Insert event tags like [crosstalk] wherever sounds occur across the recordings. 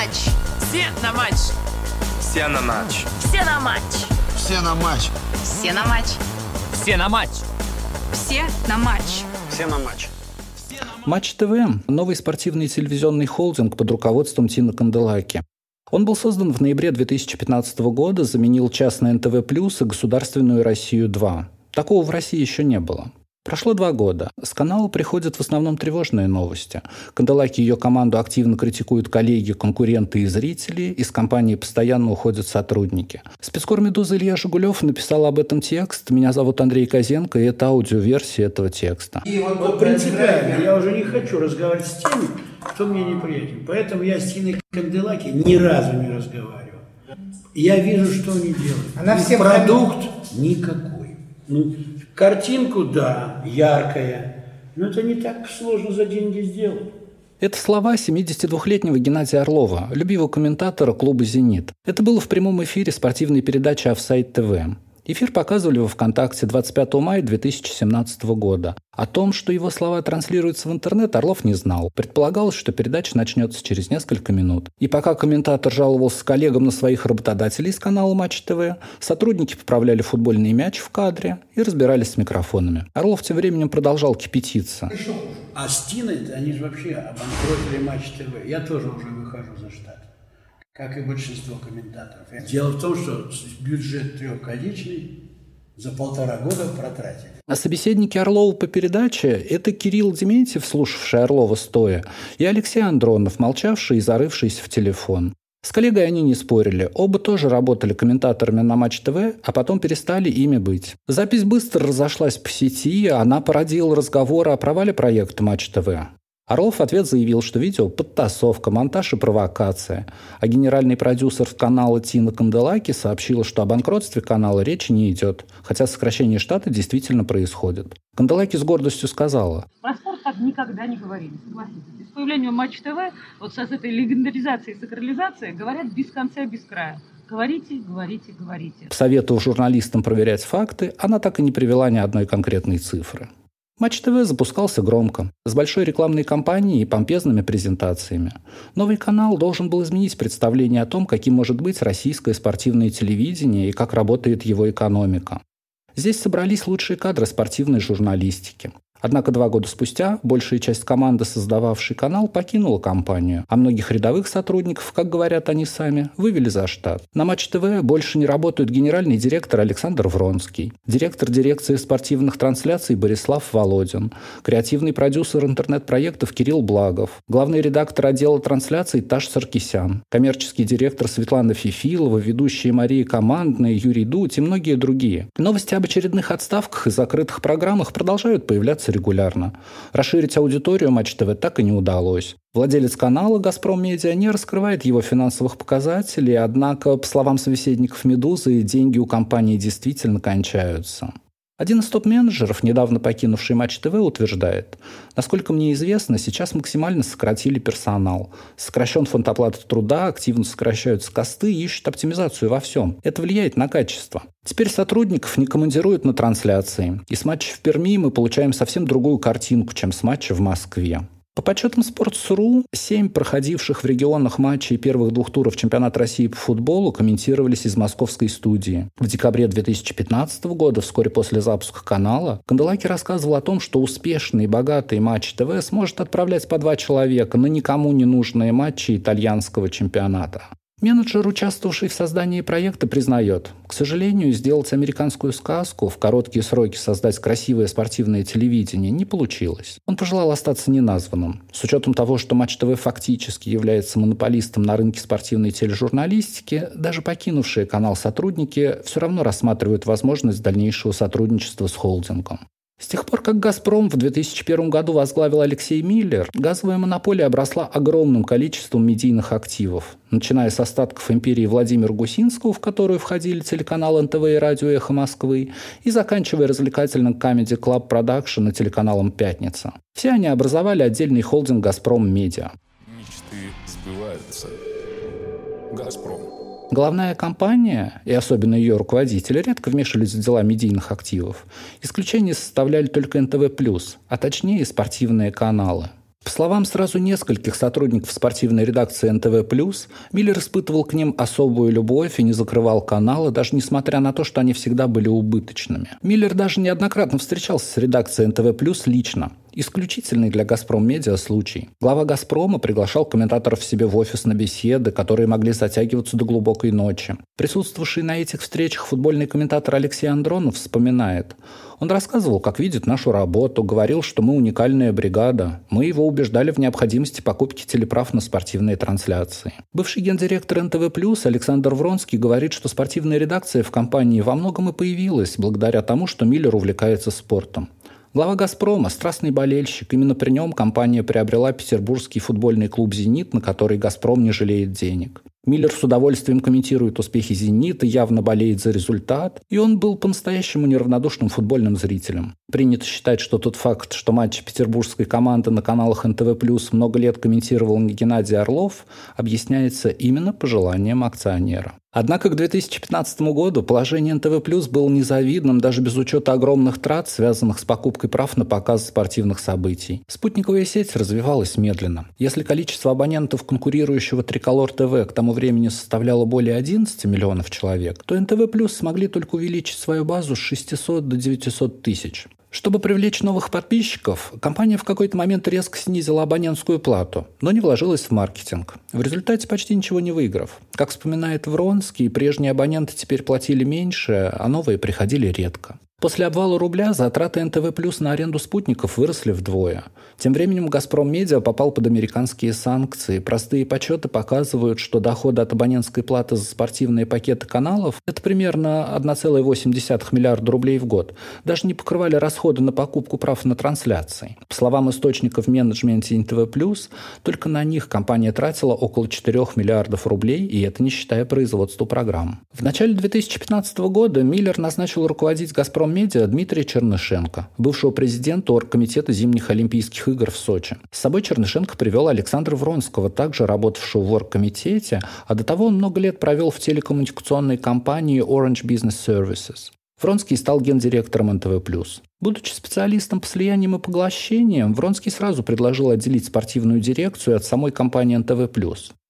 матч. Все на матч. Все на матч. Все на матч. Все на матч. Все на матч. Все на матч. Все на матч. Все на матч. Матч ТВ – новый спортивный телевизионный холдинг под руководством Тины Канделаки. Он был создан в ноябре 2015 года, заменил частное НТВ+, и государственную «Россию-2». Такого в России еще не было. Прошло два года. С канала приходят в основном тревожные новости. Канделаки и ее команду активно критикуют коллеги, конкуренты и зрители. Из компании постоянно уходят сотрудники. Спецкор «Медуза» Илья Жигулев написал об этом текст. Меня зовут Андрей Козенко, и это аудиоверсия этого текста. И вот, вот принципиально, я уже не хочу разговаривать с теми, кто мне неприятен. Поэтому я с Тиной Канделаки ни разу не разговаривал. Я вижу, что они делают. Она И всем продукт никакой. Ну, картинку, да, яркая. Но это не так сложно за деньги сделать. Это слова 72-летнего Геннадия Орлова, любимого комментатора клуба «Зенит». Это было в прямом эфире спортивной передачи «Офсайд ТВ». Эфир показывали во ВКонтакте 25 мая 2017 года. О том, что его слова транслируются в интернет, Орлов не знал. Предполагалось, что передача начнется через несколько минут. И пока комментатор жаловался коллегам на своих работодателей из канала Матч ТВ, сотрудники поправляли футбольный мяч в кадре и разбирались с микрофонами. Орлов тем временем продолжал кипятиться. А с Тиной, они же вообще обанкротили Матч ТВ. Я тоже уже выхожу за штат. Как и большинство комментаторов. Дело в том, что бюджет трехгодичный за полтора года протратили. А собеседники Орлова по передаче – это Кирилл Дементьев, слушавший Орлова стоя, и Алексей Андронов, молчавший и зарывшийся в телефон. С коллегой они не спорили. Оба тоже работали комментаторами на Матч ТВ, а потом перестали ими быть. Запись быстро разошлась по сети, она породила разговоры о провале проекта Матч ТВ. Орлов в ответ заявил, что видео – подтасовка, монтаж и провокация. А генеральный продюсер канала Тина Канделаки сообщила, что о банкротстве канала речи не идет, хотя сокращение штата действительно происходит. Канделаки с гордостью сказала. Про спорт так никогда не говорили, согласитесь. И с появлением Матч ТВ, вот с этой легендаризацией и сакрализацией, говорят без конца, без края. Говорите, говорите, говорите. Посоветовав журналистам проверять факты, она так и не привела ни одной конкретной цифры. Матч ТВ запускался громко, с большой рекламной кампанией и помпезными презентациями. Новый канал должен был изменить представление о том, каким может быть российское спортивное телевидение и как работает его экономика. Здесь собрались лучшие кадры спортивной журналистики. Однако два года спустя большая часть команды, создававшей канал, покинула компанию, а многих рядовых сотрудников, как говорят они сами, вывели за штат. На Матч ТВ больше не работают генеральный директор Александр Вронский, директор дирекции спортивных трансляций Борислав Володин, креативный продюсер интернет-проектов Кирилл Благов, главный редактор отдела трансляций Таш Саркисян, коммерческий директор Светлана Фифилова, ведущие Мария Командная, Юрий Дудь и многие другие. Новости об очередных отставках и закрытых программах продолжают появляться регулярно. Расширить аудиторию Матч ТВ так и не удалось. Владелец канала «Газпром Медиа» не раскрывает его финансовых показателей, однако, по словам собеседников «Медузы», деньги у компании действительно кончаются. Один из топ-менеджеров, недавно покинувший Матч ТВ, утверждает, насколько мне известно, сейчас максимально сократили персонал. Сокращен фонд оплаты труда, активно сокращаются косты ищут оптимизацию во всем. Это влияет на качество. Теперь сотрудников не командируют на трансляции. И с матча в Перми мы получаем совсем другую картинку, чем с матча в Москве. По подсчетам Sports.ru, семь проходивших в регионах матчей первых двух туров чемпионата России по футболу комментировались из московской студии. В декабре 2015 года, вскоре после запуска канала, Канделаки рассказывал о том, что успешный и богатый матч ТВ сможет отправлять по два человека на никому не нужные матчи итальянского чемпионата. Менеджер, участвовавший в создании проекта, признает, к сожалению, сделать американскую сказку, в короткие сроки создать красивое спортивное телевидение не получилось. Он пожелал остаться неназванным. С учетом того, что Матч ТВ фактически является монополистом на рынке спортивной тележурналистики, даже покинувшие канал сотрудники все равно рассматривают возможность дальнейшего сотрудничества с холдингом. С тех пор, как «Газпром» в 2001 году возглавил Алексей Миллер, газовая монополия обросла огромным количеством медийных активов, начиная с остатков империи Владимира Гусинского, в которую входили телеканал НТВ и радио «Эхо Москвы», и заканчивая развлекательным Comedy Club Production и телеканалом «Пятница». Все они образовали отдельный холдинг «Газпром Медиа». Мечты сбываются. «Газпром». Главная компания, и особенно ее руководители, редко вмешивались в дела медийных активов. Исключение составляли только НТВ+, а точнее спортивные каналы. По словам сразу нескольких сотрудников спортивной редакции НТВ+, Миллер испытывал к ним особую любовь и не закрывал каналы, даже несмотря на то, что они всегда были убыточными. Миллер даже неоднократно встречался с редакцией НТВ+, лично. Исключительный для «Газпром Медиа» случай. Глава «Газпрома» приглашал комментаторов себе в офис на беседы, которые могли затягиваться до глубокой ночи. Присутствовавший на этих встречах футбольный комментатор Алексей Андронов вспоминает. Он рассказывал, как видит нашу работу, говорил, что мы уникальная бригада. Мы его убеждали в необходимости покупки телеправ на спортивные трансляции. Бывший гендиректор НТВ+, Александр Вронский, говорит, что спортивная редакция в компании во многом и появилась благодаря тому, что Миллер увлекается спортом. Глава «Газпрома» – страстный болельщик. Именно при нем компания приобрела петербургский футбольный клуб «Зенит», на который «Газпром» не жалеет денег. Миллер с удовольствием комментирует успехи «Зенита», явно болеет за результат, и он был по-настоящему неравнодушным футбольным зрителем. Принято считать, что тот факт, что матчи петербургской команды на каналах НТВ+, много лет комментировал не Геннадий Орлов, объясняется именно пожеланием акционера. Однако к 2015 году положение НТВ Плюс было незавидным даже без учета огромных трат, связанных с покупкой прав на показ спортивных событий. Спутниковая сеть развивалась медленно. Если количество абонентов конкурирующего Триколор ТВ к тому времени составляло более 11 миллионов человек, то НТВ Плюс смогли только увеличить свою базу с 600 до 900 тысяч. Чтобы привлечь новых подписчиков, компания в какой-то момент резко снизила абонентскую плату, но не вложилась в маркетинг. В результате почти ничего не выиграв. Как вспоминает Вронский, прежние абоненты теперь платили меньше, а новые приходили редко. После обвала рубля затраты НТВ Плюс на аренду спутников выросли вдвое. Тем временем «Газпром Медиа» попал под американские санкции. Простые подсчеты показывают, что доходы от абонентской платы за спортивные пакеты каналов – это примерно 1,8 миллиарда рублей в год. Даже не покрывали расходы на покупку прав на трансляции. По словам источников в менеджменте НТВ Плюс, только на них компания тратила около 4 миллиардов рублей, и это не считая производства программ. В начале 2015 года Миллер назначил руководить «Газпром Медиа Дмитрия Чернышенко, бывшего президента Оргкомитета зимних Олимпийских игр в Сочи. С собой Чернышенко привел Александра Вронского, также работавшего в Оргкомитете, а до того он много лет провел в телекоммуникационной компании Orange Business Services. Вронский стал гендиректором НТВ+. Будучи специалистом по слияниям и поглощениям, Вронский сразу предложил отделить спортивную дирекцию от самой компании НТВ+.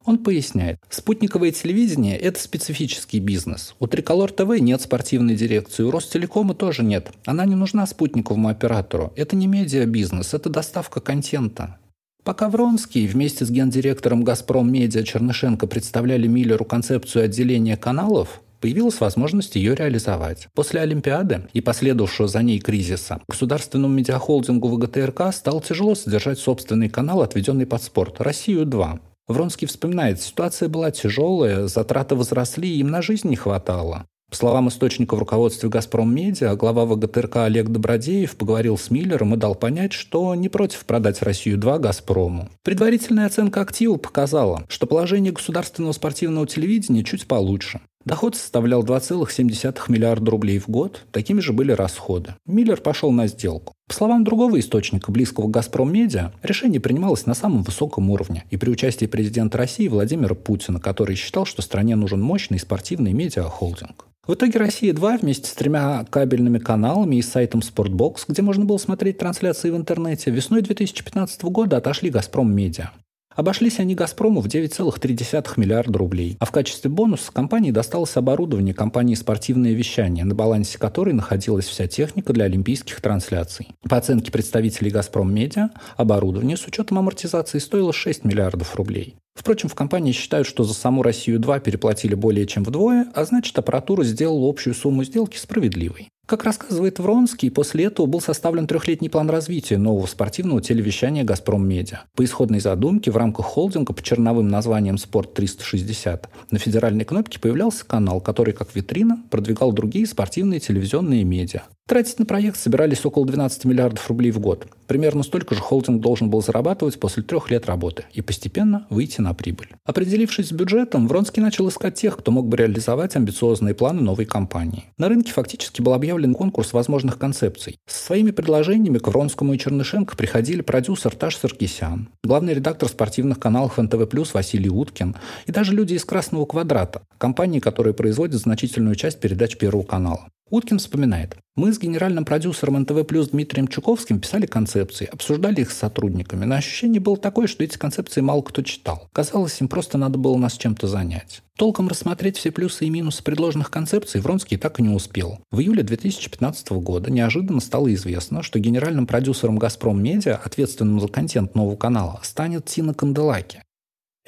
Он поясняет, спутниковое телевидение – это специфический бизнес. У Триколор ТВ нет спортивной дирекции, у Ростелекома тоже нет. Она не нужна спутниковому оператору. Это не медиабизнес, это доставка контента. Пока Вронский вместе с гендиректором «Газпром Медиа» Чернышенко представляли Миллеру концепцию отделения каналов, появилась возможность ее реализовать. После Олимпиады и последовавшего за ней кризиса государственному медиахолдингу ВГТРК стало тяжело содержать собственный канал, отведенный под спорт «Россию-2». Вронский вспоминает, ситуация была тяжелая, затраты возросли, им на жизнь не хватало. По словам источника в руководстве «Газпром Медиа», глава ВГТРК Олег Добродеев поговорил с Миллером и дал понять, что не против продать «Россию-2» «Газпрому». Предварительная оценка актива показала, что положение государственного спортивного телевидения чуть получше. Доход составлял 2,7 миллиарда рублей в год, такими же были расходы. Миллер пошел на сделку. По словам другого источника, близкого к «Газпром Медиа», решение принималось на самом высоком уровне и при участии президента России Владимира Путина, который считал, что стране нужен мощный спортивный медиахолдинг. В итоге «Россия-2» вместе с тремя кабельными каналами и сайтом «Спортбокс», где можно было смотреть трансляции в интернете, весной 2015 года отошли «Газпром Медиа». Обошлись они «Газпрому» в 9,3 миллиарда рублей. А в качестве бонуса компании досталось оборудование компании «Спортивное вещание», на балансе которой находилась вся техника для олимпийских трансляций. По оценке представителей «Газпром Медиа», оборудование с учетом амортизации стоило 6 миллиардов рублей. Впрочем, в компании считают, что за саму «Россию-2» переплатили более чем вдвое, а значит, аппаратура сделала общую сумму сделки справедливой. Как рассказывает Вронский, после этого был составлен трехлетний план развития нового спортивного телевещания «Газпром Медиа». По исходной задумке в рамках холдинга под черновым названием «Спорт-360» на федеральной кнопке появлялся канал, который, как витрина, продвигал другие спортивные телевизионные медиа. Тратить на проект собирались около 12 миллиардов рублей в год. Примерно столько же холдинг должен был зарабатывать после трех лет работы и постепенно выйти на прибыль. Определившись с бюджетом, Вронский начал искать тех, кто мог бы реализовать амбициозные планы новой компании. На рынке фактически был объявлен конкурс возможных концепций. Со своими предложениями к Вронскому и Чернышенко приходили продюсер Таш Саркисян, главный редактор спортивных каналов НТВ+, Василий Уткин и даже люди из «Красного квадрата», компании, которая производит значительную часть передач Первого канала. Уткин вспоминает. Мы с генеральным продюсером НТВ Плюс Дмитрием Чуковским писали концепции, обсуждали их с сотрудниками, но ощущение было такое, что эти концепции мало кто читал. Казалось, им просто надо было нас чем-то занять. Толком рассмотреть все плюсы и минусы предложенных концепций Вронский так и не успел. В июле 2015 года неожиданно стало известно, что генеральным продюсером «Газпром Медиа», ответственным за контент нового канала, станет Тина Канделаки.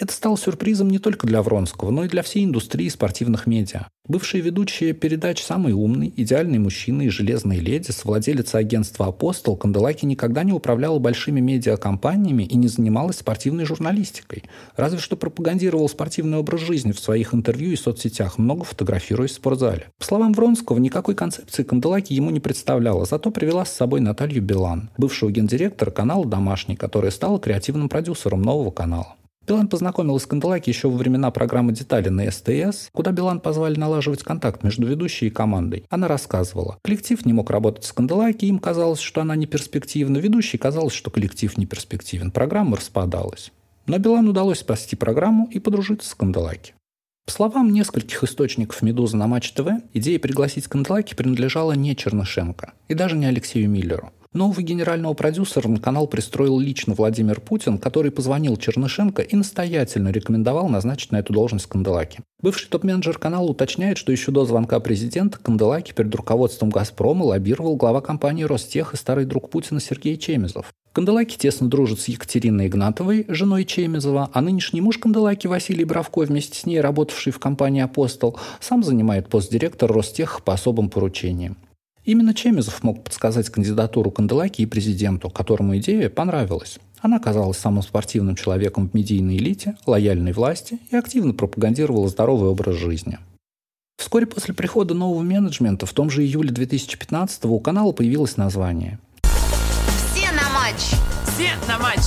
Это стало сюрпризом не только для Вронского, но и для всей индустрии спортивных медиа. Бывшие ведущие передач «Самый умный», «Идеальный мужчина» и «Железные леди» совладелица агентства «Апостол» Канделаки никогда не управляла большими медиакомпаниями и не занималась спортивной журналистикой. Разве что пропагандировал спортивный образ жизни в своих интервью и соцсетях, много фотографируясь в спортзале. По словам Вронского, никакой концепции Канделаки ему не представляла, зато привела с собой Наталью Билан, бывшего гендиректора канала «Домашний», которая стала креативным продюсером нового канала. Билан познакомилась с Канделаки еще во времена программы «Детали» на СТС, куда Билан позвали налаживать контакт между ведущей и командой. Она рассказывала. Коллектив не мог работать с Канделаки, им казалось, что она не перспективна. Ведущей казалось, что коллектив не перспективен. Программа распадалась. Но Билан удалось спасти программу и подружиться с Канделаки. По словам нескольких источников «Медузы» на Матч ТВ, идея пригласить Канделаки принадлежала не Чернышенко и даже не Алексею Миллеру. Нового генерального продюсера на канал пристроил лично Владимир Путин, который позвонил Чернышенко и настоятельно рекомендовал назначить на эту должность Канделаки. Бывший топ-менеджер канала уточняет, что еще до звонка президента Канделаки перед руководством «Газпрома» лоббировал глава компании «Ростех» и старый друг Путина Сергей Чемезов. Канделаки тесно дружит с Екатериной Игнатовой, женой Чемезова, а нынешний муж Канделаки Василий Бравко, вместе с ней работавший в компании «Апостол», сам занимает пост директора Ростех по особым поручениям. Именно Чемезов мог подсказать кандидатуру Канделаки и президенту, которому идея понравилась. Она казалась самым спортивным человеком в медийной элите, лояльной власти и активно пропагандировала здоровый образ жизни. Вскоре после прихода нового менеджмента в том же июле 2015 у канала появилось название. Все на матч.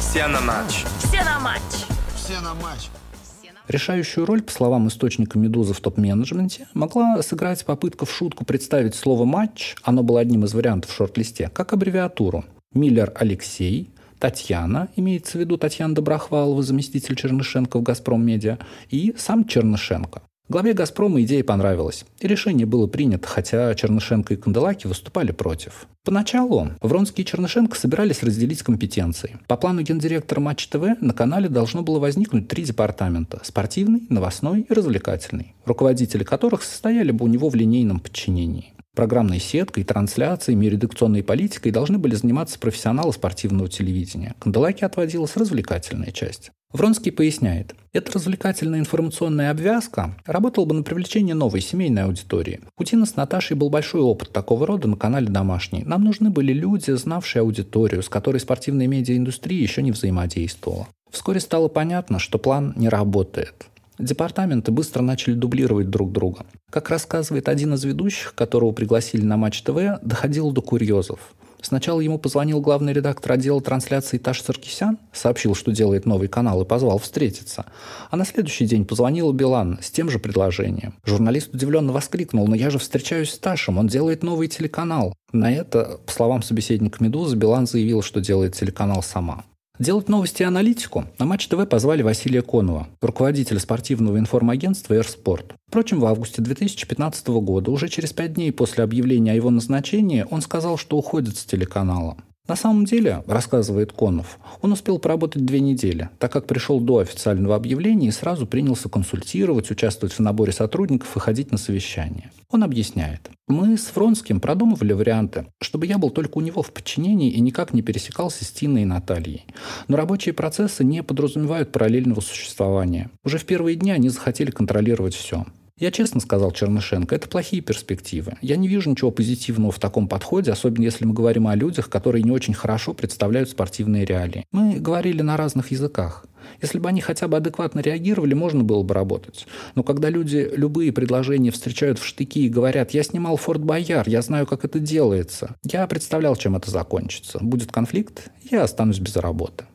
Все на матч. Все на матч. Все на матч. Все на матч. Решающую роль, по словам источника «Медузы» в топ-менеджменте, могла сыграть попытка в шутку представить слово «матч», оно было одним из вариантов в шорт-листе, как аббревиатуру. Миллер Алексей, Татьяна, имеется в виду Татьяна Доброхвалова, заместитель Чернышенко в «Газпром Медиа», и сам Чернышенко. Главе «Газпрома» идея понравилась, и решение было принято, хотя Чернышенко и Канделаки выступали против. Поначалу Вронский и Чернышенко собирались разделить компетенции. По плану гендиректора Матч ТВ на канале должно было возникнуть три департамента – спортивный, новостной и развлекательный, руководители которых состояли бы у него в линейном подчинении. Программной сеткой, трансляциями и редакционной политикой должны были заниматься профессионалы спортивного телевидения. Канделаки отводилась развлекательная часть. Вронский поясняет, эта развлекательная информационная обвязка работала бы на привлечение новой семейной аудитории. У Тины с Наташей был большой опыт такого рода на канале «Домашний». Нам нужны были люди, знавшие аудиторию, с которой спортивная медиаиндустрия еще не взаимодействовала. Вскоре стало понятно, что план не работает. Департаменты быстро начали дублировать друг друга. Как рассказывает один из ведущих, которого пригласили на Матч ТВ, доходило до курьезов. Сначала ему позвонил главный редактор отдела трансляции Таш Саркисян, сообщил, что делает новый канал и позвал встретиться. А на следующий день позвонил Билан с тем же предложением. Журналист удивленно воскликнул, но я же встречаюсь с Ташем, он делает новый телеканал. На это, по словам собеседника «Медузы», Билан заявил, что делает телеканал сама. Делать новости и аналитику на Матч ТВ позвали Василия Конова, руководителя спортивного информагентства «Эрспорт». Впрочем, в августе 2015 года, уже через пять дней после объявления о его назначении, он сказал, что уходит с телеканала. На самом деле, рассказывает Конов, он успел поработать две недели, так как пришел до официального объявления и сразу принялся консультировать, участвовать в наборе сотрудников и ходить на совещания. Он объясняет. Мы с Фронским продумывали варианты, чтобы я был только у него в подчинении и никак не пересекался с Тиной и Натальей. Но рабочие процессы не подразумевают параллельного существования. Уже в первые дни они захотели контролировать все. Я честно сказал Чернышенко, это плохие перспективы. Я не вижу ничего позитивного в таком подходе, особенно если мы говорим о людях, которые не очень хорошо представляют спортивные реалии. Мы говорили на разных языках. Если бы они хотя бы адекватно реагировали, можно было бы работать. Но когда люди любые предложения встречают в штыки и говорят, я снимал Форт Бояр, я знаю, как это делается, я представлял, чем это закончится. Будет конфликт, я останусь без работы.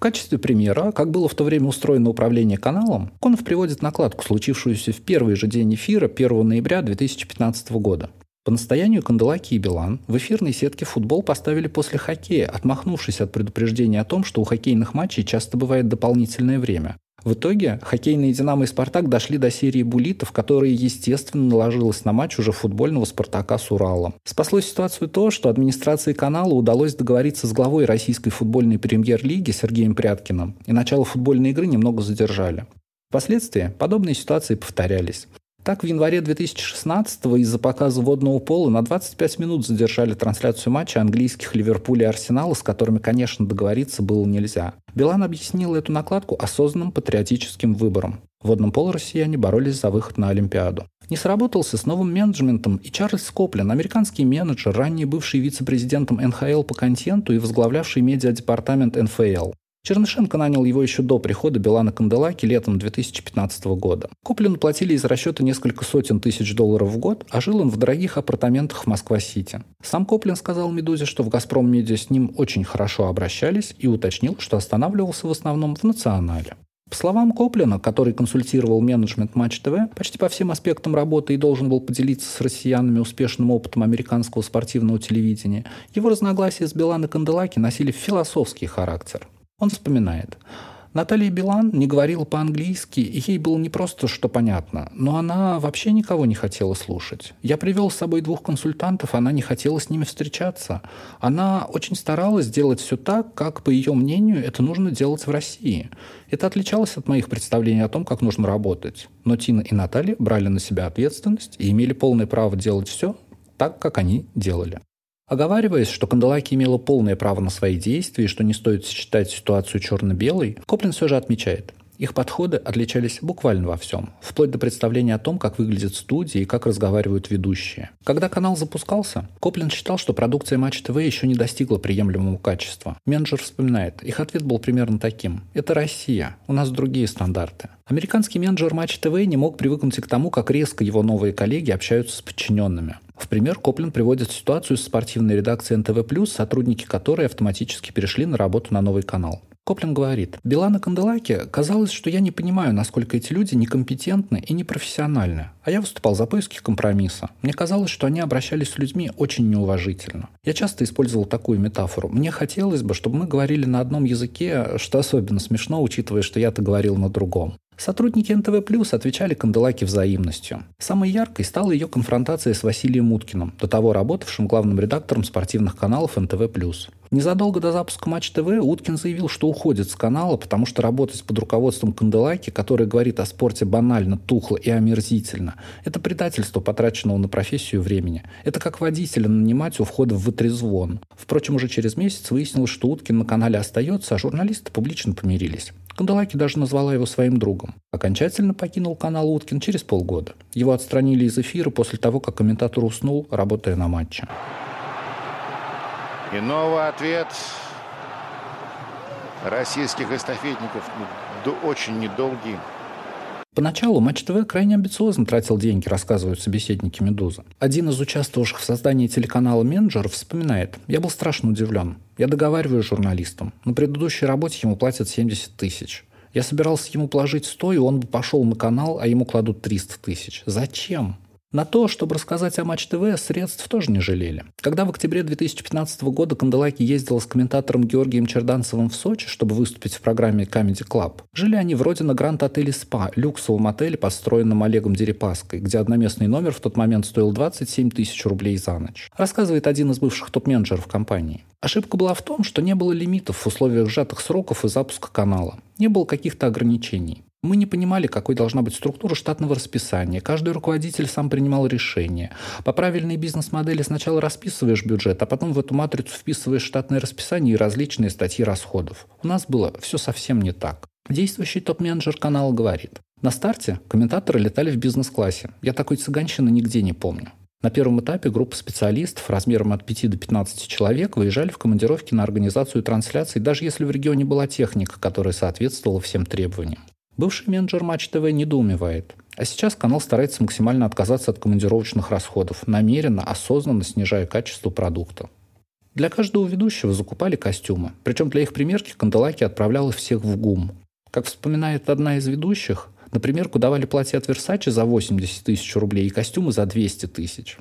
В качестве примера, как было в то время устроено управление каналом, Конов приводит накладку, случившуюся в первый же день эфира 1 ноября 2015 года. По настоянию Канделаки и Билан в эфирной сетке футбол поставили после хоккея, отмахнувшись от предупреждения о том, что у хоккейных матчей часто бывает дополнительное время. В итоге хоккейные «Динамо» и «Спартак» дошли до серии буллитов, которая, естественно, наложилась на матч уже футбольного «Спартака» с Уралом. Спасло ситуацию то, что администрации канала удалось договориться с главой российской футбольной премьер-лиги Сергеем Пряткиным, и начало футбольной игры немного задержали. Впоследствии подобные ситуации повторялись. Так, в январе 2016 из-за показа водного пола на 25 минут задержали трансляцию матча английских Ливерпуля и Арсенала, с которыми, конечно, договориться было нельзя. Билан объяснил эту накладку осознанным патриотическим выбором. В водном поло россияне боролись за выход на Олимпиаду. Не сработался с новым менеджментом и Чарльз Коплин, американский менеджер, ранее бывший вице-президентом НХЛ по контенту и возглавлявший медиадепартамент НФЛ. Чернышенко нанял его еще до прихода Билана Канделаки летом 2015 года. Коплину платили из расчета несколько сотен тысяч долларов в год, а жил он в дорогих апартаментах в Москва-Сити. Сам Коплин сказал «Медузе», что в «Газпром Медиа» с ним очень хорошо обращались и уточнил, что останавливался в основном в «Национале». По словам Коплина, который консультировал менеджмент Матч ТВ, почти по всем аспектам работы и должен был поделиться с россиянами успешным опытом американского спортивного телевидения, его разногласия с Билан и Канделаки носили философский характер – он вспоминает. Наталья Билан не говорила по-английски, и ей было не просто что понятно, но она вообще никого не хотела слушать. Я привел с собой двух консультантов, она не хотела с ними встречаться. Она очень старалась сделать все так, как, по ее мнению, это нужно делать в России. Это отличалось от моих представлений о том, как нужно работать. Но Тина и Наталья брали на себя ответственность и имели полное право делать все так, как они делали. Оговариваясь, что Канделаки имела полное право на свои действия и что не стоит считать ситуацию черно-белой, Коплин все же отмечает – их подходы отличались буквально во всем, вплоть до представления о том, как выглядят студии и как разговаривают ведущие. Когда канал запускался, Коплин считал, что продукция Матч ТВ еще не достигла приемлемого качества. Менеджер вспоминает, их ответ был примерно таким. «Это Россия, у нас другие стандарты». Американский менеджер Матч ТВ не мог привыкнуть к тому, как резко его новые коллеги общаются с подчиненными. В пример Коплин приводит ситуацию с спортивной редакцией НТВ+, сотрудники которой автоматически перешли на работу на новый канал. Коплин говорит, Билан и Канделаки казалось, что я не понимаю, насколько эти люди некомпетентны и непрофессиональны. А я выступал за поиски компромисса. Мне казалось, что они обращались с людьми очень неуважительно. Я часто использовал такую метафору. Мне хотелось бы, чтобы мы говорили на одном языке, что особенно смешно, учитывая, что я-то говорил на другом. Сотрудники НТВ Плюс отвечали Канделаке взаимностью. Самой яркой стала ее конфронтация с Василием Уткиным, до того работавшим главным редактором спортивных каналов НТВ Плюс. Незадолго до запуска Матч ТВ Уткин заявил, что уходит с канала, потому что работать под руководством Канделаки, который говорит о спорте банально, тухло и омерзительно, это предательство, потраченного на профессию времени. Это как водителя нанимать у входа в вытрезвон. Впрочем, уже через месяц выяснилось, что Уткин на канале остается, а журналисты публично помирились. Канделаки даже назвала его своим другом. Окончательно покинул канал Уткин через полгода. Его отстранили из эфира после того, как комментатор уснул, работая на матче. И новый ответ российских эстафетников ну, очень недолгий. Поначалу Матч ТВ крайне амбициозно тратил деньги, рассказывают собеседники «Медузы». Один из участвовавших в создании телеканала менеджер вспоминает. «Я был страшно удивлен. Я договариваю с журналистом. На предыдущей работе ему платят 70 тысяч. Я собирался ему положить 100, и он бы пошел на канал, а ему кладут 300 тысяч. Зачем? На то, чтобы рассказать о Матч ТВ, средств тоже не жалели. Когда в октябре 2015 года Канделаки ездила с комментатором Георгием Черданцевым в Сочи, чтобы выступить в программе Comedy Club, жили они вроде на Гранд Отеле СПА, люксовом отеле, построенном Олегом Дерипаской, где одноместный номер в тот момент стоил 27 тысяч рублей за ночь. Рассказывает один из бывших топ-менеджеров компании. Ошибка была в том, что не было лимитов в условиях сжатых сроков и запуска канала. Не было каких-то ограничений. Мы не понимали, какой должна быть структура штатного расписания. Каждый руководитель сам принимал решение. По правильной бизнес-модели сначала расписываешь бюджет, а потом в эту матрицу вписываешь штатное расписание и различные статьи расходов. У нас было все совсем не так. Действующий топ-менеджер канала говорит. На старте комментаторы летали в бизнес-классе. Я такой цыганщины нигде не помню. На первом этапе группа специалистов размером от 5 до 15 человек выезжали в командировки на организацию трансляций, даже если в регионе была техника, которая соответствовала всем требованиям. Бывший менеджер Матч ТВ недоумевает. А сейчас канал старается максимально отказаться от командировочных расходов, намеренно, осознанно снижая качество продукта. Для каждого ведущего закупали костюмы. Причем для их примерки Канделаки отправлял их всех в ГУМ. Как вспоминает одна из ведущих, на примерку давали платье от Версачи за 80 тысяч рублей и костюмы за 200 тысяч.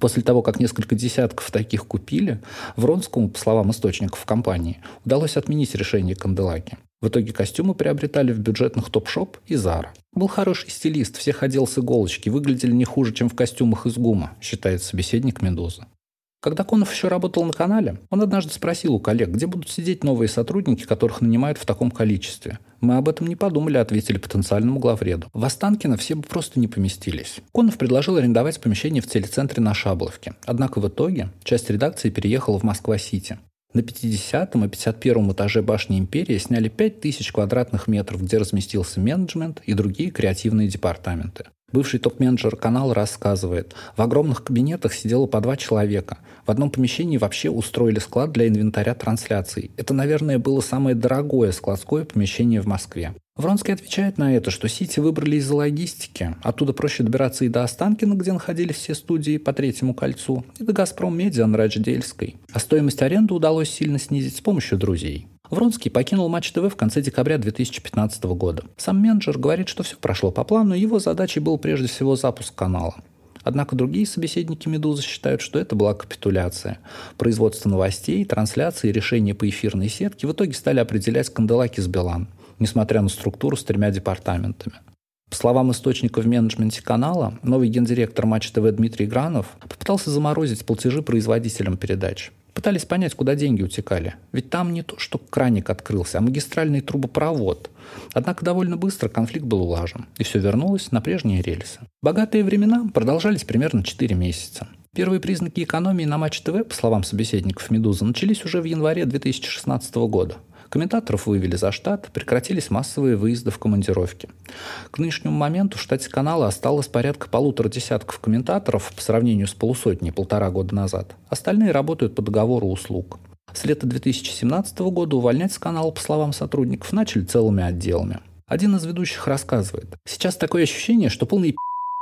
После того, как несколько десятков таких купили, Вронскому, по словам источников компании, удалось отменить решение Канделаки. В итоге костюмы приобретали в бюджетных топ-шоп и Зара. Был хороший стилист, всех одел с иголочки, выглядели не хуже, чем в костюмах из ГУМа, считает собеседник Медузы. Когда Конов еще работал на канале, он однажды спросил у коллег, где будут сидеть новые сотрудники, которых нанимают в таком количестве. Мы об этом не подумали, ответили потенциальному главреду. В Останкино все бы просто не поместились. Конов предложил арендовать помещение в телецентре на Шабловке. Однако в итоге часть редакции переехала в Москва-Сити. На 50 и 51 этаже башни Империи сняли 5000 квадратных метров, где разместился менеджмент и другие креативные департаменты. Бывший топ-менеджер канала рассказывает, в огромных кабинетах сидело по два человека. В одном помещении вообще устроили склад для инвентаря трансляций. Это, наверное, было самое дорогое складское помещение в Москве. Вронский отвечает на это, что Сити выбрали из-за логистики. Оттуда проще добираться и до Останкина, где находились все студии по третьему кольцу, и до Газпром Медиа на Радждельской. А стоимость аренды удалось сильно снизить с помощью друзей. Вронский покинул Матч ТВ в конце декабря 2015 года. Сам менеджер говорит, что все прошло по плану, его задачей был прежде всего запуск канала. Однако другие собеседники «Медузы» считают, что это была капитуляция. Производство новостей, трансляции и решения по эфирной сетке в итоге стали определять Канделаки Билан, несмотря на структуру с тремя департаментами. По словам источника в менеджменте канала, новый гендиректор Матч ТВ Дмитрий Гранов попытался заморозить платежи производителям передач. Пытались понять, куда деньги утекали. Ведь там не то, что краник открылся, а магистральный трубопровод. Однако довольно быстро конфликт был улажен, и все вернулось на прежние рельсы. Богатые времена продолжались примерно 4 месяца. Первые признаки экономии на Матч ТВ, по словам собеседников «Медузы», начались уже в январе 2016 года. Комментаторов вывели за штат, прекратились массовые выезды в командировки. К нынешнему моменту в штате канала осталось порядка полутора десятков комментаторов по сравнению с полусотней полтора года назад. Остальные работают по договору услуг. С лета 2017 года увольнять с канала, по словам сотрудников, начали целыми отделами. Один из ведущих рассказывает. Сейчас такое ощущение, что полный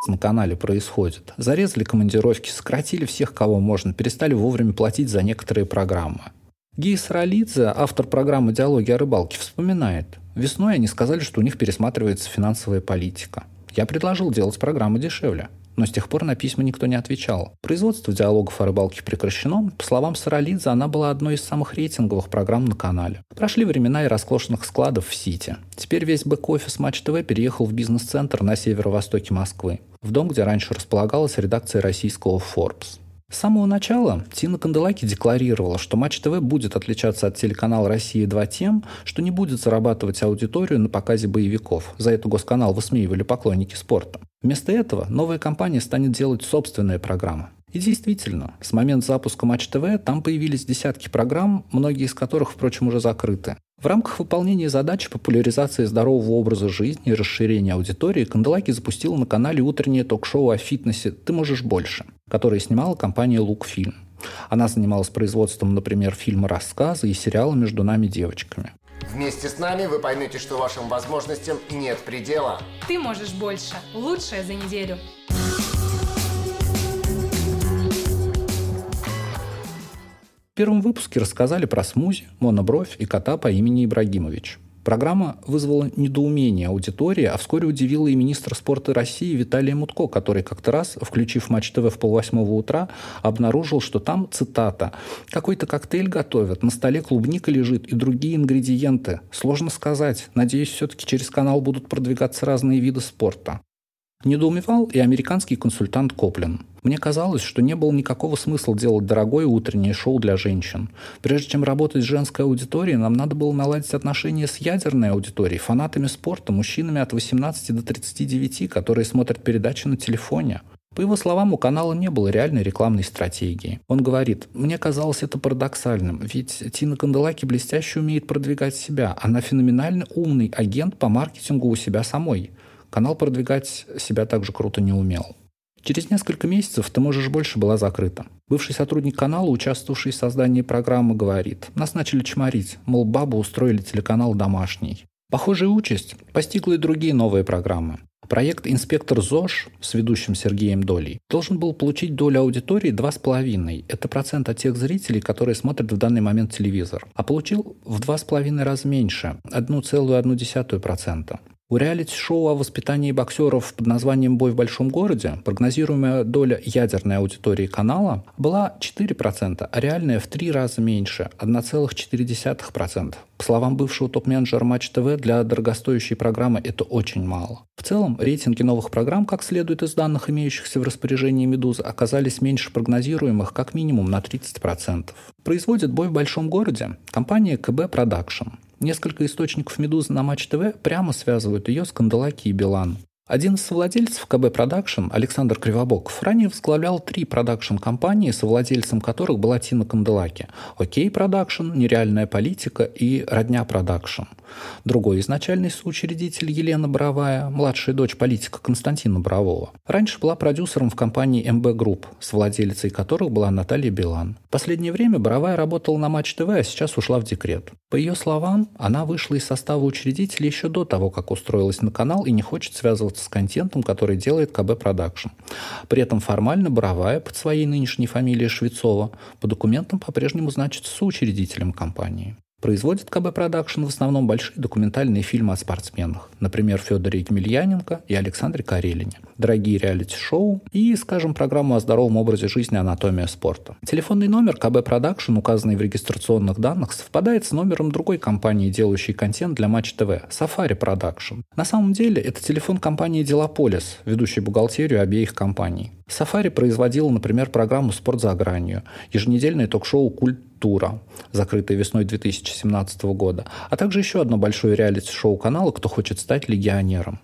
на канале происходит. Зарезали командировки, сократили всех, кого можно, перестали вовремя платить за некоторые программы. Гия Саралидзе, автор программы «Диалоги о рыбалке», вспоминает. Весной они сказали, что у них пересматривается финансовая политика. Я предложил делать программу дешевле. Но с тех пор на письма никто не отвечал. Производство диалогов о рыбалке прекращено. По словам Саралидзе, она была одной из самых рейтинговых программ на канале. Прошли времена и роскошных складов в Сити. Теперь весь бэк-офис Матч ТВ переехал в бизнес-центр на северо-востоке Москвы, в дом, где раньше располагалась редакция российского Forbes. С самого начала Тина Канделаки декларировала, что Матч ТВ будет отличаться от телеканала «Россия-2» тем, что не будет зарабатывать аудиторию на показе боевиков. За это госканал высмеивали поклонники спорта. Вместо этого новая компания станет делать собственные программы. И действительно, с момента запуска Матч ТВ там появились десятки программ, многие из которых, впрочем, уже закрыты. В рамках выполнения задачи популяризации здорового образа жизни и расширения аудитории Канделаки запустила на канале утреннее ток-шоу о фитнесе «Ты можешь больше», которое снимала компания «Лукфильм». Она занималась производством, например, фильма «Рассказы» и сериала «Между нами девочками». Вместе с нами вы поймете, что вашим возможностям нет предела. Ты можешь больше. Лучшее за неделю. В первом выпуске рассказали про смузи, монобровь и кота по имени Ибрагимович. Программа вызвала недоумение аудитории, а вскоре удивила и министра спорта России Виталия Мутко, который как-то раз, включив Матч ТВ в полвосьмого утра, обнаружил, что там, цитата, «какой-то коктейль готовят, на столе клубника лежит и другие ингредиенты. Сложно сказать. Надеюсь, все-таки через канал будут продвигаться разные виды спорта». Недоумевал и американский консультант Коплин. Мне казалось, что не было никакого смысла делать дорогое утреннее шоу для женщин. Прежде чем работать с женской аудиторией, нам надо было наладить отношения с ядерной аудиторией, фанатами спорта, мужчинами от 18 до 39, которые смотрят передачи на телефоне. По его словам, у канала не было реальной рекламной стратегии. Он говорит, мне казалось это парадоксальным, ведь Тина Канделаки блестяще умеет продвигать себя. Она феноменально умный агент по маркетингу у себя самой. Канал продвигать себя также круто не умел. Через несколько месяцев «Ты можешь больше» была закрыта. Бывший сотрудник канала, участвовавший в создании программы, говорит, нас начали чморить, мол, бабу устроили телеканал «Домашний». Похожая участь постигла и другие новые программы. Проект «Инспектор ЗОЖ» с ведущим Сергеем Долей должен был получить долю аудитории 2,5. Это процент от тех зрителей, которые смотрят в данный момент телевизор. А получил в 2,5 раза меньше – 1,1%. У реалити-шоу о воспитании боксеров под названием «Бой в большом городе» прогнозируемая доля ядерной аудитории канала была 4%, а реальная в три раза меньше – 1,4%. По словам бывшего топ-менеджера Матч ТВ, для дорогостоящей программы это очень мало. В целом, рейтинги новых программ, как следует из данных, имеющихся в распоряжении «Медузы», оказались меньше прогнозируемых как минимум на 30%. Производит бой в большом городе компания КБ Продакшн. Несколько источников «Медузы» на Матч ТВ прямо связывают ее с Канделаки и Билан. Один из совладельцев КБ Продакшн, Александр Кривобоков, ранее возглавлял три продакшн-компании, совладельцем которых была Тина Канделаки. Окей Продакшн, Нереальная политика и Родня Продакшн. Другой изначальный соучредитель Елена Боровая, младшая дочь политика Константина Борового. Раньше была продюсером в компании МБ Групп, совладелицей которых была Наталья Билан. В последнее время Боровая работала на Матч ТВ, а сейчас ушла в декрет. По ее словам, она вышла из состава учредителей еще до того, как устроилась на канал и не хочет связываться с контентом, который делает КБ Продакшн. При этом формально Боровая под своей нынешней фамилией Швецова по документам по-прежнему значится соучредителем компании. Производит КБ Продакшн в основном большие документальные фильмы о спортсменах, например, Федоре Емельяненко и Александре Карелине, дорогие реалити-шоу и, скажем, программу о здоровом образе жизни «Анатомия спорта». Телефонный номер КБ Продакшн, указанный в регистрационных данных, совпадает с номером другой компании, делающей контент для Матч ТВ – Safari Production. На самом деле, это телефон компании Делополис, ведущей бухгалтерию обеих компаний. Safari производила, например, программу «Спорт за гранью», еженедельное ток-шоу «Культ тура, закрытое весной 2017 года, а также еще одно большое реалити-шоу канала «Кто хочет стать легионером».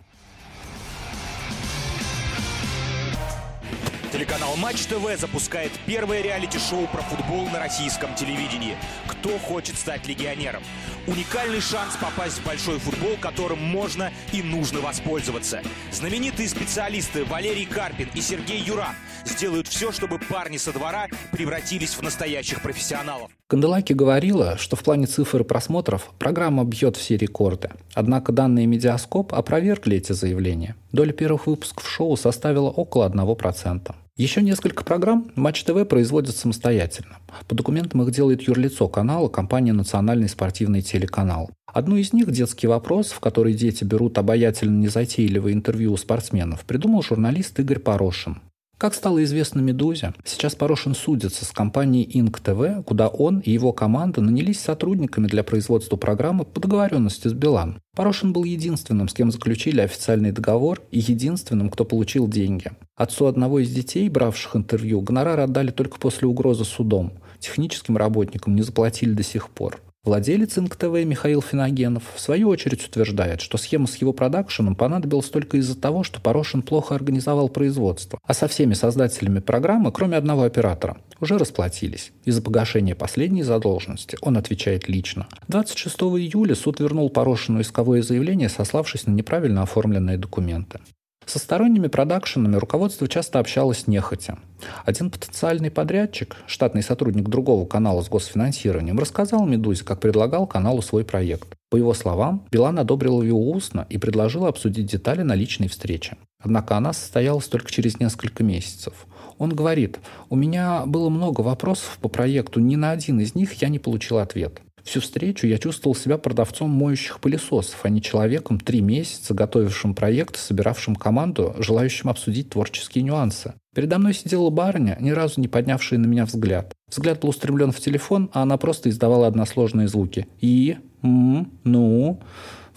Телеканал Матч ТВ запускает первое реалити-шоу про футбол на российском телевидении. Кто хочет стать легионером? Уникальный шанс попасть в большой футбол, которым можно и нужно воспользоваться. Знаменитые специалисты Валерий Карпин и Сергей Юран сделают все, чтобы парни со двора превратились в настоящих профессионалов. Канделаки говорила, что в плане цифр и просмотров программа бьет все рекорды. Однако данные Медиаскоп опровергли эти заявления. Доля первых выпусков шоу составила около 1%. Еще несколько программ Матч ТВ производит самостоятельно. По документам их делает юрлицо канала компания «Национальный спортивный телеканал». Одну из них, «Детский вопрос», в который дети берут обаятельно незатейливые интервью у спортсменов, придумал журналист Игорь Порошин. Как стало известно «Медузе», сейчас Порошин судится с компанией Инк ТВ, куда он и его команда нанялись сотрудниками для производства программы по договоренности с Билан. Порошин был единственным, с кем заключили официальный договор, и единственным, кто получил деньги. Отцу одного из детей, бравших интервью, гонорар отдали только после угрозы судом. Техническим работникам не заплатили до сих пор. Владелец ИНК-ТВ Михаил Финогенов в свою очередь утверждает, что схема с его продакшеном понадобилась только из-за того, что Порошин плохо организовал производство, а со всеми создателями программы, кроме одного оператора, уже расплатились. Из-за погашения последней задолженности он отвечает лично. 26 июля суд вернул Порошину исковое заявление, сославшись на неправильно оформленные документы. Со сторонними продакшенами руководство часто общалось нехотя. Один потенциальный подрядчик, штатный сотрудник другого канала с госфинансированием, рассказал «Медузе», как предлагал каналу свой проект. По его словам, Билан одобрил его устно и предложил обсудить детали на личной встрече. Однако она состоялась только через несколько месяцев. Он говорит, «У меня было много вопросов по проекту, ни на один из них я не получил ответ. Всю встречу я чувствовал себя продавцом моющих пылесосов, а не человеком три месяца, готовившим проект, собиравшим команду, желающим обсудить творческие нюансы. Передо мной сидела барыня, ни разу не поднявшая на меня взгляд. Взгляд был устремлен в телефон, а она просто издавала односложные звуки. И, м, ну...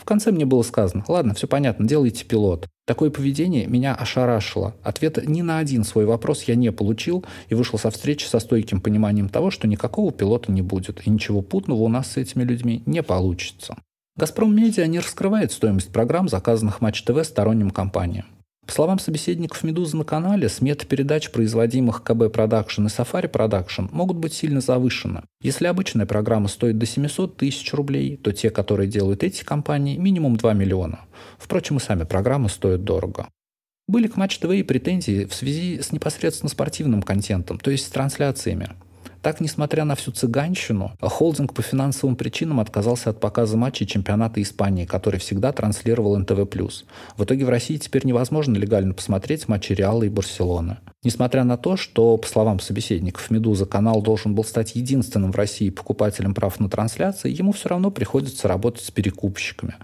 В конце мне было сказано, ладно, все понятно, делайте пилот. Такое поведение меня ошарашило. Ответа ни на один свой вопрос я не получил и вышел со встречи со стойким пониманием того, что никакого пилота не будет, и ничего путного у нас с этими людьми не получится. «Газпром Медиа» не раскрывает стоимость программ, заказанных Матч ТВ сторонним компаниям. По словам собеседников «Медузы» на канале, сметы передач, производимых КБ Продакшн и Safari Production, могут быть сильно завышены. Если обычная программа стоит до 700 тысяч рублей, то те, которые делают эти компании, минимум 2 миллиона. Впрочем, и сами программы стоят дорого. Были к Матч ТВ и претензии в связи с непосредственно спортивным контентом, то есть с трансляциями. Так, несмотря на всю цыганщину, холдинг по финансовым причинам отказался от показа матчей чемпионата Испании, который всегда транслировал НТВ+. В итоге в России теперь невозможно легально посмотреть матчи Реала и Барселоны. Несмотря на то, что, по словам собеседников «Медуза», канал должен был стать единственным в России покупателем прав на трансляции, ему все равно приходится работать с перекупщиками.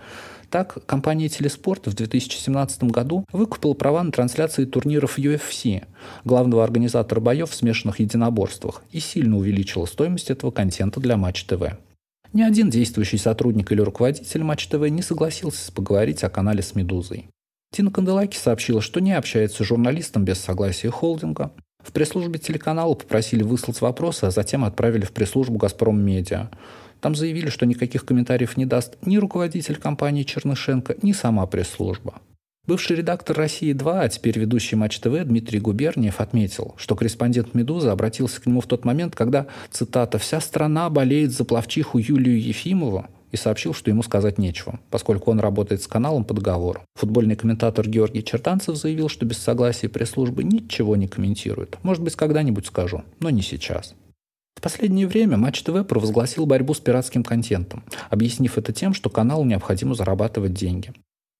Так, компания Телеспорт в 2017 году выкупила права на трансляции турниров UFC, главного организатора боев в смешанных единоборствах, и сильно увеличила стоимость этого контента для Матч ТВ. Ни один действующий сотрудник или руководитель Матч ТВ не согласился поговорить о канале с «Медузой». Тина Канделаки сообщила, что не общается с журналистом без согласия холдинга. В пресс-службе телеканала попросили выслать вопросы, а затем отправили в пресс-службу «Газпром Медиа». Там заявили, что никаких комментариев не даст ни руководитель компании Чернышенко, ни сама пресс-служба. Бывший редактор «России-2», а теперь ведущий Матч ТВ Дмитрий Губерниев отметил, что корреспондент «Медузы» обратился к нему в тот момент, когда, цитата, «вся страна болеет за плавчиху Юлию Ефимову», и сообщил, что ему сказать нечего, поскольку он работает с каналом по договору. Футбольный комментатор Георгий Чертанцев заявил, что без согласия пресс-службы ничего не комментирует. Может быть, когда-нибудь скажу, но не сейчас. В последнее время Матч ТВ провозгласил борьбу с пиратским контентом, объяснив это тем, что каналу необходимо зарабатывать деньги.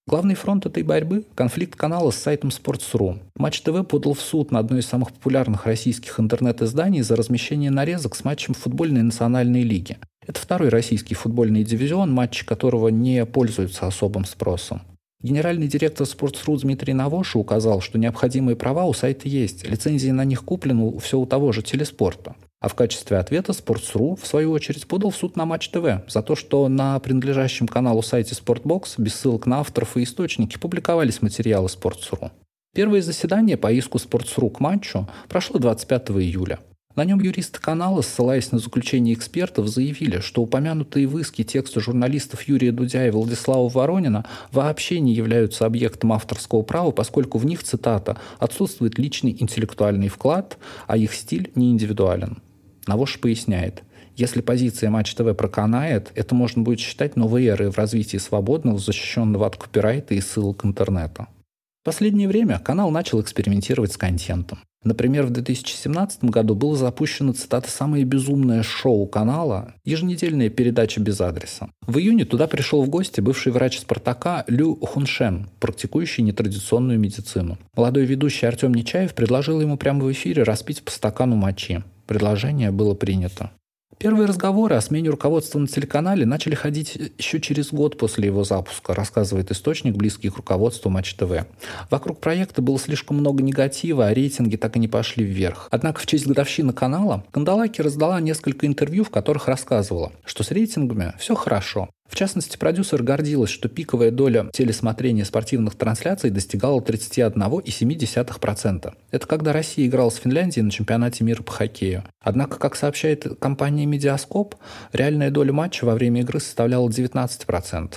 Главный фронт этой борьбы – конфликт канала с сайтом Sports.ru. Матч ТВ подал в суд на одно из самых популярных российских интернет-изданий за размещение нарезок с матчем футбольной национальной лиги. Это второй российский футбольный дивизион, матчи которого не пользуются особым спросом. Генеральный директор Sports.ru Дмитрий Навоша указал, что необходимые права у сайта есть, лицензии на них куплены все у того же телеспорта. А в качестве ответа Sports.ru, в свою очередь, подал в суд на Матч ТВ за то, что на принадлежащем каналу сайте Sportbox без ссылок на авторов и источники публиковались материалы Sports.ru. Первое заседание по иску Sports.ru к матчу прошло 25 июля. На нем юристы канала, ссылаясь на заключение экспертов, заявили, что упомянутые в иске тексты журналистов Юрия Дудя и Владислава Воронина вообще не являются объектом авторского права, поскольку в них, цитата, «отсутствует личный интеллектуальный вклад, а их стиль не индивидуален». Навош поясняет, если позиция Матч ТВ проканает, это можно будет считать новой эрой в развитии свободного, защищенного от копирайта и ссылок интернета. В последнее время канал начал экспериментировать с контентом. Например, в 2017 году было запущено, цитата, «самое безумное шоу канала» – еженедельная передача без адреса. В июне туда пришел в гости бывший врач «Спартака» Лю Хуншен, практикующий нетрадиционную медицину. Молодой ведущий Артем Нечаев предложил ему прямо в эфире распить по стакану мочи. Предложение было принято. Первые разговоры о смене руководства на телеканале начали ходить еще через год после его запуска, рассказывает источник, близкий к руководству Матч ТВ. Вокруг проекта было слишком много негатива, а рейтинги так и не пошли вверх. Однако в честь годовщины канала Кандалаки раздала несколько интервью, в которых рассказывала, что с рейтингами все хорошо, в частности, продюсер гордилась, что пиковая доля телесмотрения спортивных трансляций достигала 31,7%. Это когда Россия играла с Финляндией на чемпионате мира по хоккею. Однако, как сообщает компания Медиаскоп, реальная доля матча во время игры составляла 19%.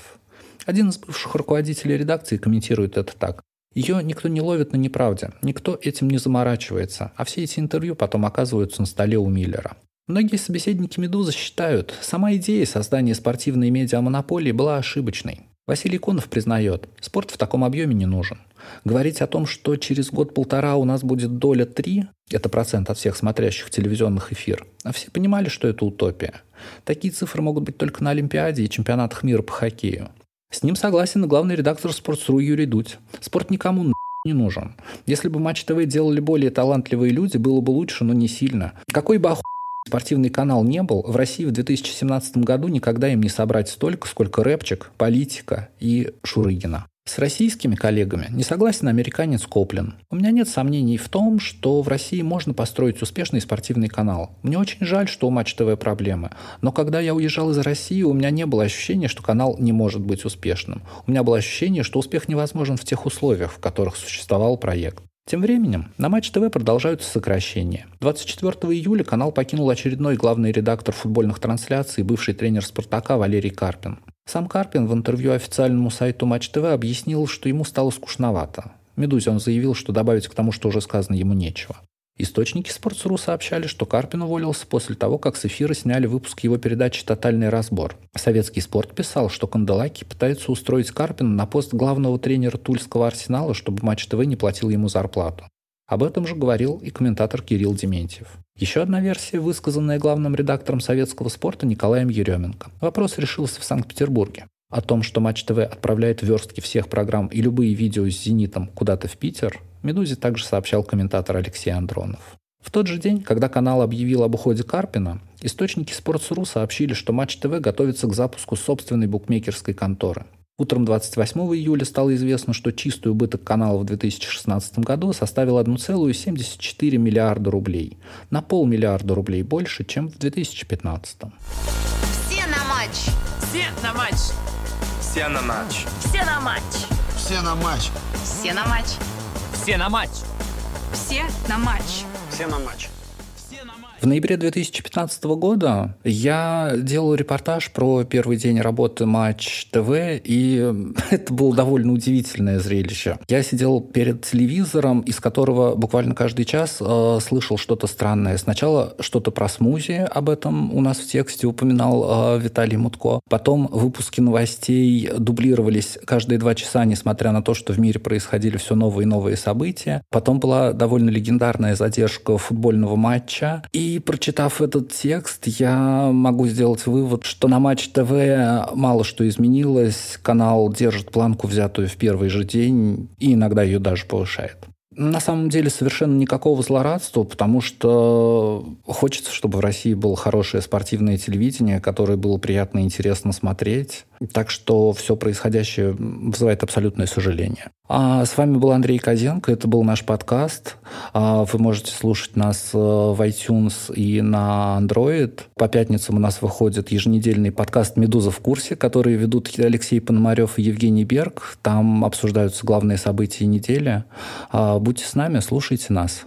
Один из бывших руководителей редакции комментирует это так. Ее никто не ловит на неправде, никто этим не заморачивается, а все эти интервью потом оказываются на столе у Миллера. Многие собеседники «Медузы» считают, сама идея создания спортивной медиамонополии была ошибочной. Василий Конов признает, спорт в таком объеме не нужен. Говорить о том, что через год-полтора у нас будет доля 3, это процент от всех смотрящих телевизионных эфир, а все понимали, что это утопия. Такие цифры могут быть только на Олимпиаде и чемпионатах мира по хоккею. С ним согласен и главный редактор «Спортсру» Юрий Дудь. Спорт никому не нужен. Если бы Матч ТВ делали более талантливые люди, было бы лучше, но не сильно. Какой бы оху спортивный канал не был, в России в 2017 году никогда им не собрать столько, сколько Рэпчик, Политика и Шурыгина. С российскими коллегами не согласен американец Коплин. У меня нет сомнений в том, что в России можно построить успешный спортивный канал. Мне очень жаль, что у Матч ТВ проблемы. Но когда я уезжал из России, у меня не было ощущения, что канал не может быть успешным. У меня было ощущение, что успех невозможен в тех условиях, в которых существовал проект. Тем временем на Матч ТВ продолжаются сокращения. 24 июля канал покинул очередной главный редактор футбольных трансляций, бывший тренер «Спартака» Валерий Карпин. Сам Карпин в интервью официальному сайту Матч ТВ объяснил, что ему стало скучновато. «Медузе» он заявил, что добавить к тому, что уже сказано, ему нечего. Источники Sports.ru сообщали, что Карпин уволился после того, как с эфира сняли выпуск его передачи «Тотальный разбор». Советский спорт писал, что Канделаки пытается устроить Карпина на пост главного тренера Тульского арсенала, чтобы Матч ТВ не платил ему зарплату. Об этом же говорил и комментатор Кирилл Дементьев. Еще одна версия, высказанная главным редактором советского спорта Николаем Еременко. Вопрос решился в Санкт-Петербурге. О том, что Матч ТВ отправляет верстки всех программ и любые видео с «Зенитом» куда-то в Питер, «Медузе» также сообщал комментатор Алексей Андронов. В тот же день, когда канал объявил об уходе Карпина, источники Sports.ru сообщили, что Матч ТВ готовится к запуску собственной букмекерской конторы. Утром 28 июля стало известно, что чистый убыток канала в 2016 году составил 1,74 миллиарда рублей, на полмиллиарда рублей больше, чем в 2015. Все на матч. Все на матч. Все на матч. Все на матч. Все на матч. Все на матч. Все на матч. Все на матч. Все на матч. В ноябре 2015 года я делал репортаж про первый день работы Матч ТВ, и [laughs] это было довольно удивительное зрелище. Я сидел перед телевизором, из которого буквально каждый час э, слышал что-то странное. Сначала что-то про смузи, об этом у нас в тексте упоминал э, Виталий Мутко. Потом выпуски новостей дублировались каждые два часа, несмотря на то, что в мире происходили все новые и новые события. Потом была довольно легендарная задержка футбольного матча. И и прочитав этот текст, я могу сделать вывод, что на Матч ТВ мало что изменилось. Канал держит планку, взятую в первый же день, и иногда ее даже повышает. На самом деле совершенно никакого злорадства, потому что хочется, чтобы в России было хорошее спортивное телевидение, которое было приятно и интересно смотреть. Так что все происходящее вызывает абсолютное сожаление. А с вами был Андрей Козенко, это был наш подкаст. А вы можете слушать нас э, в iTunes и на Android. По пятницам у нас выходит еженедельный подкаст «Медуза в курсе», который ведут Алексей Пономарев и Евгений Берг. Там обсуждаются главные события недели. А будьте с нами, слушайте нас.